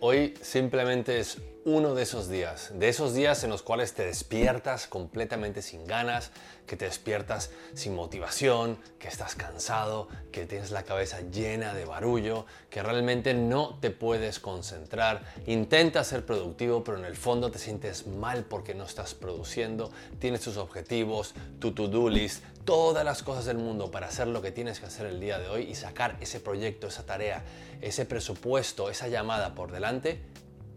Hoy simplemente es uno de esos días, de esos días en los cuales te despiertas completamente sin ganas, que te despiertas sin motivación, que estás cansado, que tienes la cabeza llena de barullo, que realmente no te puedes concentrar, intentas ser productivo, pero en el fondo te sientes mal porque no estás produciendo, tienes tus objetivos, tu to-do list, todas las cosas del mundo para hacer lo que tienes que hacer el día de hoy y sacar ese proyecto, esa tarea, ese presupuesto, esa llamada por delante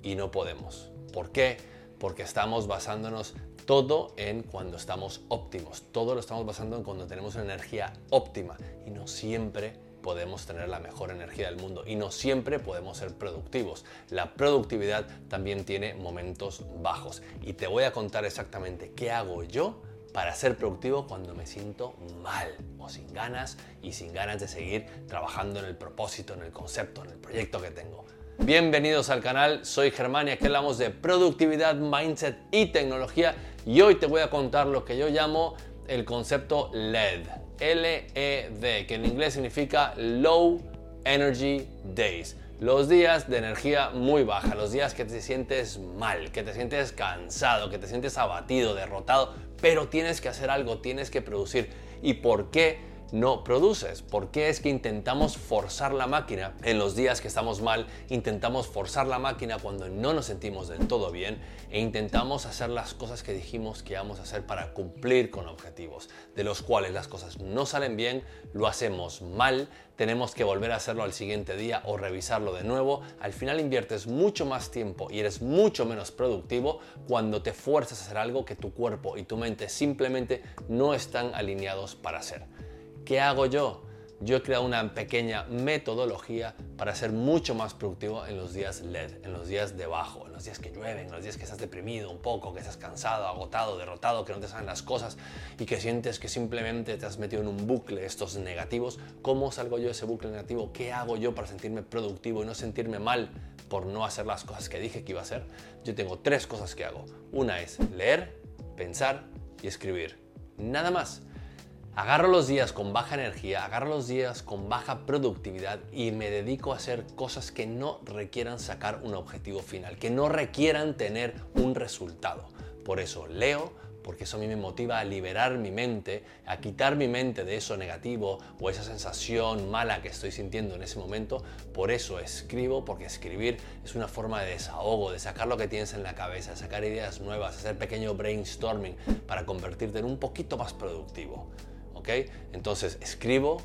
y no podemos. ¿Por qué? Porque estamos basándonos todo en cuando estamos óptimos. Todo lo estamos basando en cuando tenemos una energía óptima y no siempre podemos tener la mejor energía del mundo y no siempre podemos ser productivos. La productividad también tiene momentos bajos y te voy a contar exactamente qué hago yo para ser productivo cuando me siento mal o sin ganas y sin ganas de seguir trabajando en el propósito, en el concepto, en el proyecto que tengo. Bienvenidos al canal, soy Germán y aquí hablamos de productividad, mindset y tecnología y hoy te voy a contar lo que yo llamo el concepto LED, L-E-D, que en inglés significa Low Energy Days. Los días de energía muy baja, los días que te sientes mal, que te sientes cansado, que te sientes abatido, derrotado, pero tienes que hacer algo, tienes que producir. ¿Y por qué? No produces? ¿Por qué es que intentamos forzar la máquina en los días que estamos mal? Intentamos forzar la máquina cuando no nos sentimos del todo bien e intentamos hacer las cosas que dijimos que íbamos a hacer para cumplir con objetivos, de los cuales las cosas no salen bien, lo hacemos mal, tenemos que volver a hacerlo al siguiente día o revisarlo de nuevo. Al final inviertes mucho más tiempo y eres mucho menos productivo cuando te fuerzas a hacer algo que tu cuerpo y tu mente simplemente no están alineados para hacer. ¿Qué hago yo? Yo he creado una pequeña metodología para ser mucho más productivo en los días LED, en los días de bajo, en los días que llueven, en los días que estás deprimido un poco, que estás cansado, agotado, derrotado, que no te salen las cosas y que sientes que simplemente te has metido en un bucle estos negativos. ¿Cómo salgo yo de ese bucle negativo? ¿Qué hago yo para sentirme productivo y no sentirme mal por no hacer las cosas que dije que iba a hacer? Yo tengo tres cosas que hago. Una es leer, pensar y escribir. Nada más. Agarro los días con baja energía, agarro los días con baja productividad y me dedico a hacer cosas que no requieran sacar un objetivo final, que no requieran tener un resultado. Por eso leo, porque eso a mí me motiva a liberar mi mente, a quitar mi mente de eso negativo o esa sensación mala que estoy sintiendo en ese momento. Por eso escribo, porque escribir es una forma de desahogo, de sacar lo que tienes en la cabeza, de sacar ideas nuevas, hacer pequeño brainstorming para convertirte en un poquito más productivo. Entonces escribo,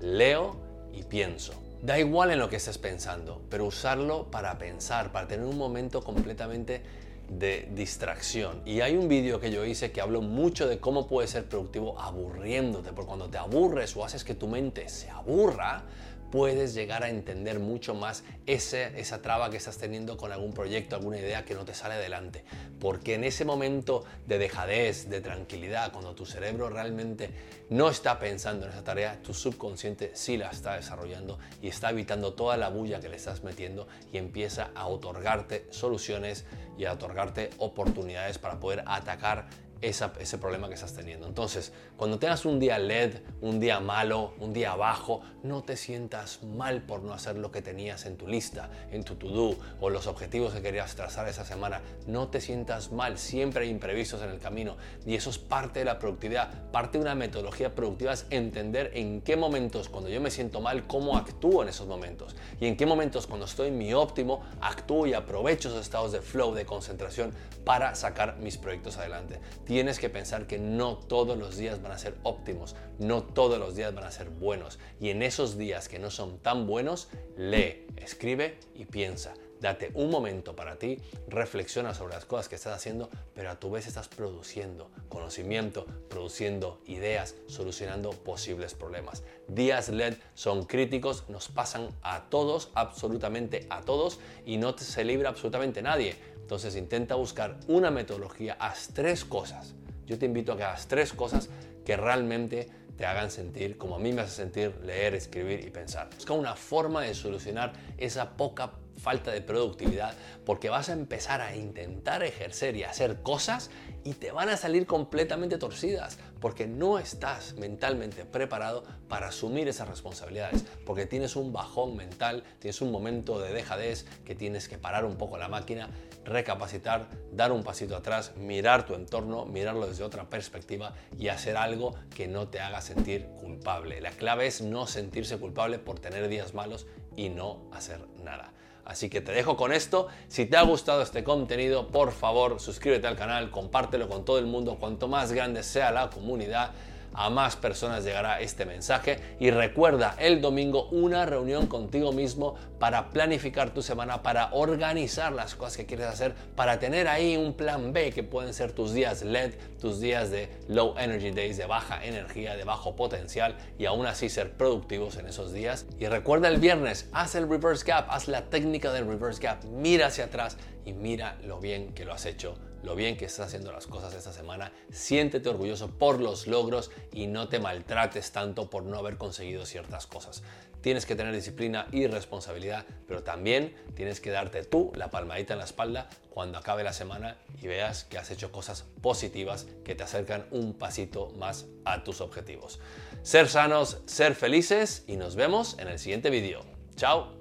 leo y pienso. Da igual en lo que estés pensando, pero usarlo para pensar, para tener un momento completamente de distracción. Y hay un vídeo que yo hice que hablo mucho de cómo puedes ser productivo aburriéndote, porque cuando te aburres o haces que tu mente se aburra, puedes llegar a entender mucho más ese, esa traba que estás teniendo con algún proyecto, alguna idea que no te sale adelante. Porque en ese momento de dejadez, de tranquilidad, cuando tu cerebro realmente no está pensando en esa tarea, tu subconsciente sí la está desarrollando y está evitando toda la bulla que le estás metiendo y empieza a otorgarte soluciones y a otorgarte oportunidades para poder atacar ese problema que estás teniendo. Entonces, cuando tengas un día LED, un día malo, un día bajo, no te sientas mal por no hacer lo que tenías en tu lista, en tu to-do o los objetivos que querías trazar esa semana. No te sientas mal, siempre hay imprevistos en el camino y eso es parte de la productividad. Parte de una metodología productiva es entender en qué momentos, cuando yo me siento mal, cómo actúo en esos momentos y en qué momentos, cuando estoy en mi óptimo, actúo y aprovecho esos estados de flow, de concentración para sacar mis proyectos adelante tienes que pensar que no todos los días van a ser óptimos, no todos los días van a ser buenos. Y en esos días que no son tan buenos, lee, escribe y piensa. Date un momento para ti, reflexiona sobre las cosas que estás haciendo, pero a tu vez estás produciendo conocimiento, produciendo ideas, solucionando posibles problemas. Días LED son críticos, nos pasan a todos, absolutamente a todos, y no se libra absolutamente nadie. Entonces intenta buscar una metodología, haz tres cosas. Yo te invito a que hagas tres cosas que realmente te hagan sentir como a mí me hace sentir leer, escribir y pensar. Busca una forma de solucionar esa poca falta de productividad porque vas a empezar a intentar ejercer y hacer cosas y te van a salir completamente torcidas porque no estás mentalmente preparado para asumir esas responsabilidades, porque tienes un bajón mental, tienes un momento de dejadez que tienes que parar un poco la máquina, recapacitar, dar un pasito atrás, mirar tu entorno, mirarlo desde otra perspectiva y hacer algo que no te haga sentir culpable. La clave es no sentirse culpable por tener días malos y no hacer nada. Así que te dejo con esto. Si te ha gustado este contenido, por favor suscríbete al canal, compártelo con todo el mundo. Cuanto más grande sea la comunidad, a más personas llegará este mensaje. Y recuerda el domingo una reunión contigo mismo para planificar tu semana, para organizar las cosas que quieres hacer, para tener ahí un plan B que pueden ser tus días LED, tus días de low energy days, de baja energía, de bajo potencial y aún así ser productivos en esos días. Y recuerda el viernes, haz el reverse gap, haz la técnica del reverse gap, mira hacia atrás y mira lo bien que lo has hecho lo bien que estás haciendo las cosas esta semana, siéntete orgulloso por los logros y no te maltrates tanto por no haber conseguido ciertas cosas. Tienes que tener disciplina y responsabilidad, pero también tienes que darte tú la palmadita en la espalda cuando acabe la semana y veas que has hecho cosas positivas que te acercan un pasito más a tus objetivos. Ser sanos, ser felices y nos vemos en el siguiente vídeo. Chao.